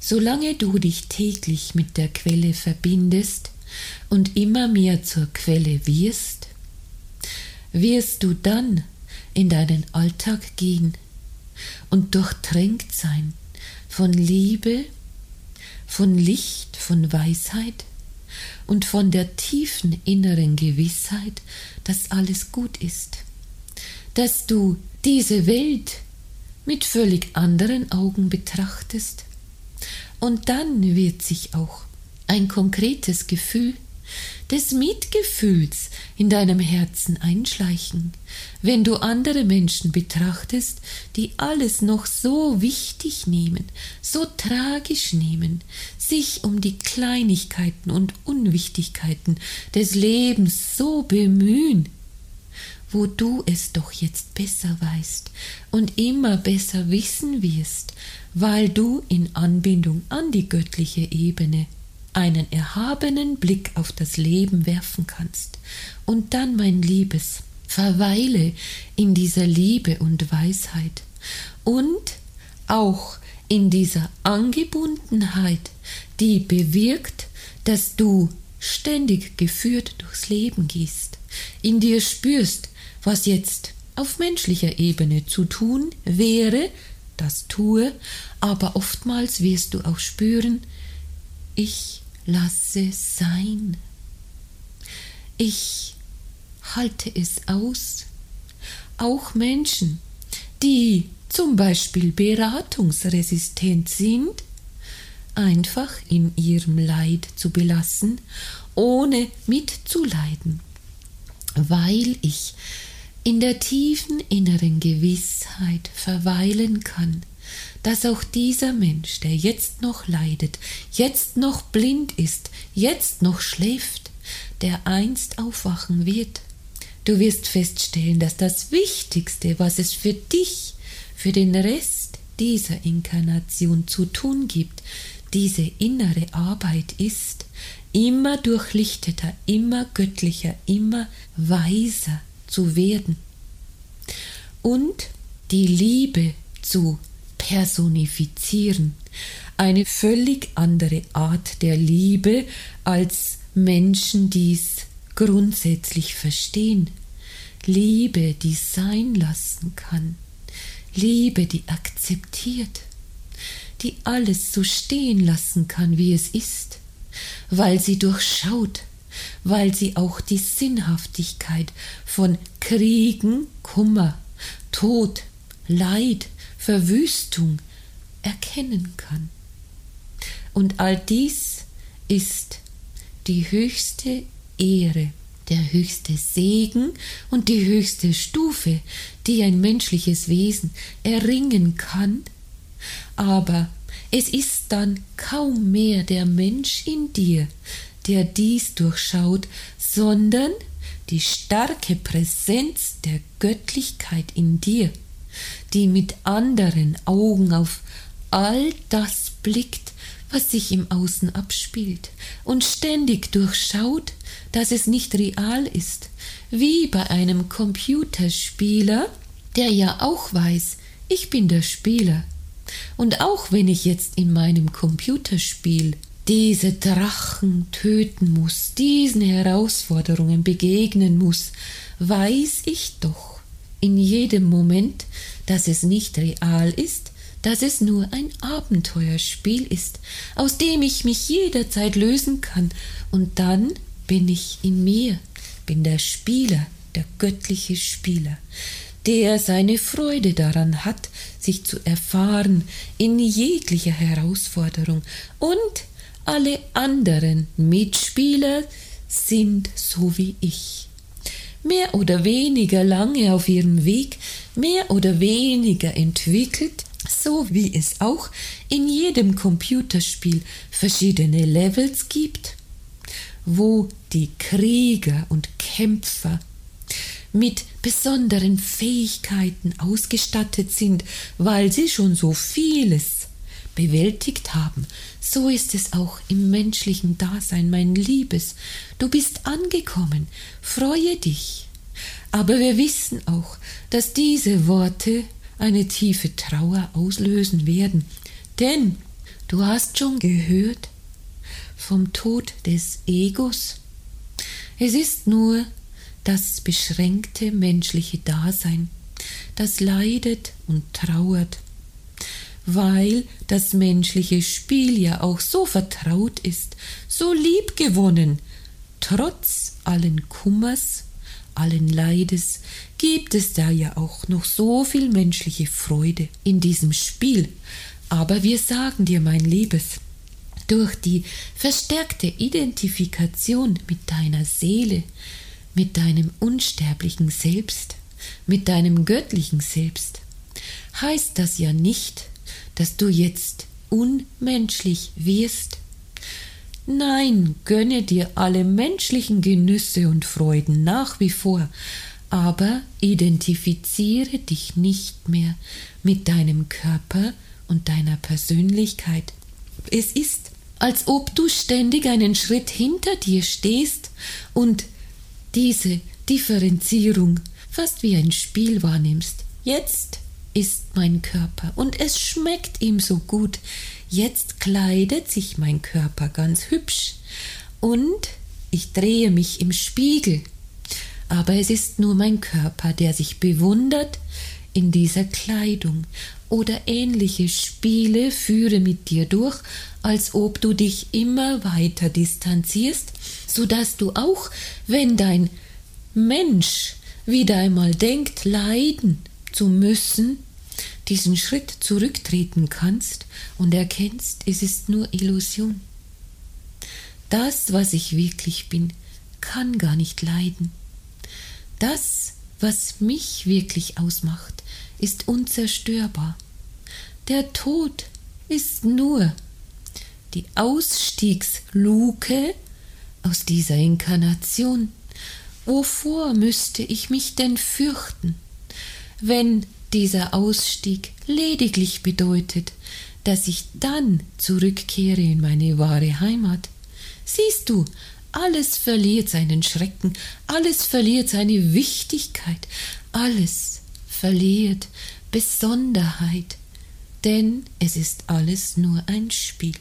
solange du dich täglich mit der Quelle verbindest und immer mehr zur Quelle wirst, wirst du dann in deinen Alltag gehen und durchtränkt sein von Liebe, von Licht, von Weisheit und von der tiefen inneren Gewissheit, dass alles gut ist, dass du diese Welt mit völlig anderen Augen betrachtest. Und dann wird sich auch ein konkretes Gefühl des Mitgefühls in deinem Herzen einschleichen, wenn du andere Menschen betrachtest, die alles noch so wichtig nehmen, so tragisch nehmen, sich um die Kleinigkeiten und Unwichtigkeiten des Lebens so bemühen, wo du es doch jetzt besser weißt und immer besser wissen wirst, weil du in Anbindung an die göttliche Ebene einen erhabenen Blick auf das Leben werfen kannst. Und dann, mein Liebes, verweile in dieser Liebe und Weisheit und auch in dieser Angebundenheit, die bewirkt, dass du ständig geführt durchs Leben gehst, in dir spürst, was jetzt auf menschlicher Ebene zu tun wäre, das tue, aber oftmals wirst du auch spüren, ich lasse sein. Ich halte es aus. Auch Menschen, die zum Beispiel beratungsresistent sind, einfach in ihrem Leid zu belassen, ohne mitzuleiden, weil ich in der tiefen inneren Gewissheit verweilen kann, dass auch dieser Mensch, der jetzt noch leidet, jetzt noch blind ist, jetzt noch schläft, der einst aufwachen wird. Du wirst feststellen, dass das Wichtigste, was es für dich, für den Rest dieser Inkarnation zu tun gibt, diese innere Arbeit ist, immer durchlichteter, immer göttlicher, immer weiser zu werden und die Liebe zu personifizieren. Eine völlig andere Art der Liebe, als Menschen dies grundsätzlich verstehen. Liebe, die sein lassen kann. Liebe, die akzeptiert, die alles so stehen lassen kann, wie es ist, weil sie durchschaut, weil sie auch die Sinnhaftigkeit von Kriegen, Kummer, Tod, Leid, Verwüstung erkennen kann. Und all dies ist die höchste Ehre, der höchste Segen und die höchste Stufe, die ein menschliches Wesen erringen kann, aber es ist dann kaum mehr der Mensch in dir, der dies durchschaut, sondern die starke Präsenz der Göttlichkeit in dir, die mit anderen Augen auf all das blickt, was sich im Außen abspielt, und ständig durchschaut, dass es nicht real ist, wie bei einem Computerspieler, der ja auch weiß, ich bin der Spieler. Und auch wenn ich jetzt in meinem Computerspiel diese Drachen töten muss, diesen Herausforderungen begegnen muss, weiß ich doch in jedem Moment, dass es nicht real ist, dass es nur ein Abenteuerspiel ist, aus dem ich mich jederzeit lösen kann, und dann bin ich in mir, bin der Spieler, der göttliche Spieler, der seine Freude daran hat, sich zu erfahren in jeglicher Herausforderung, und alle anderen Mitspieler sind so wie ich. Mehr oder weniger lange auf ihrem Weg, mehr oder weniger entwickelt, so wie es auch in jedem Computerspiel verschiedene Levels gibt, wo die Krieger und Kämpfer mit besonderen Fähigkeiten ausgestattet sind, weil sie schon so vieles bewältigt haben, so ist es auch im menschlichen Dasein, mein Liebes. Du bist angekommen, freue dich. Aber wir wissen auch, dass diese Worte eine tiefe Trauer auslösen werden, denn Du hast schon gehört vom Tod des Egos. Es ist nur das beschränkte menschliche Dasein, das leidet und trauert, weil das menschliche Spiel ja auch so vertraut ist, so liebgewonnen, trotz allen Kummers, allen Leides gibt es da ja auch noch so viel menschliche Freude in diesem Spiel. Aber wir sagen dir, mein Liebes, durch die verstärkte Identifikation mit deiner Seele, mit deinem unsterblichen Selbst, mit deinem göttlichen Selbst, heißt das ja nicht, dass du jetzt unmenschlich wirst. Nein, gönne dir alle menschlichen Genüsse und Freuden nach wie vor, aber identifiziere dich nicht mehr mit deinem Körper und deiner Persönlichkeit. Es ist, als ob du ständig einen Schritt hinter dir stehst und diese Differenzierung fast wie ein Spiel wahrnimmst. Jetzt ist mein Körper und es schmeckt ihm so gut. Jetzt kleidet sich mein Körper ganz hübsch und ich drehe mich im Spiegel. Aber es ist nur mein Körper, der sich bewundert in dieser Kleidung oder ähnliche Spiele führe mit dir durch, als ob du dich immer weiter distanzierst, so dass du auch, wenn dein Mensch wieder einmal denkt, leiden zu müssen, diesen Schritt zurücktreten kannst und erkennst, es ist nur Illusion. Das, was ich wirklich bin, kann gar nicht leiden. Das, was mich wirklich ausmacht, ist unzerstörbar. Der Tod ist nur die Ausstiegsluke aus dieser Inkarnation. Wovor müsste ich mich denn fürchten, wenn dieser Ausstieg lediglich bedeutet, dass ich dann zurückkehre in meine wahre Heimat? Siehst du, alles verliert seinen Schrecken, alles verliert seine Wichtigkeit, alles verliert Besonderheit, denn es ist alles nur ein Spiel.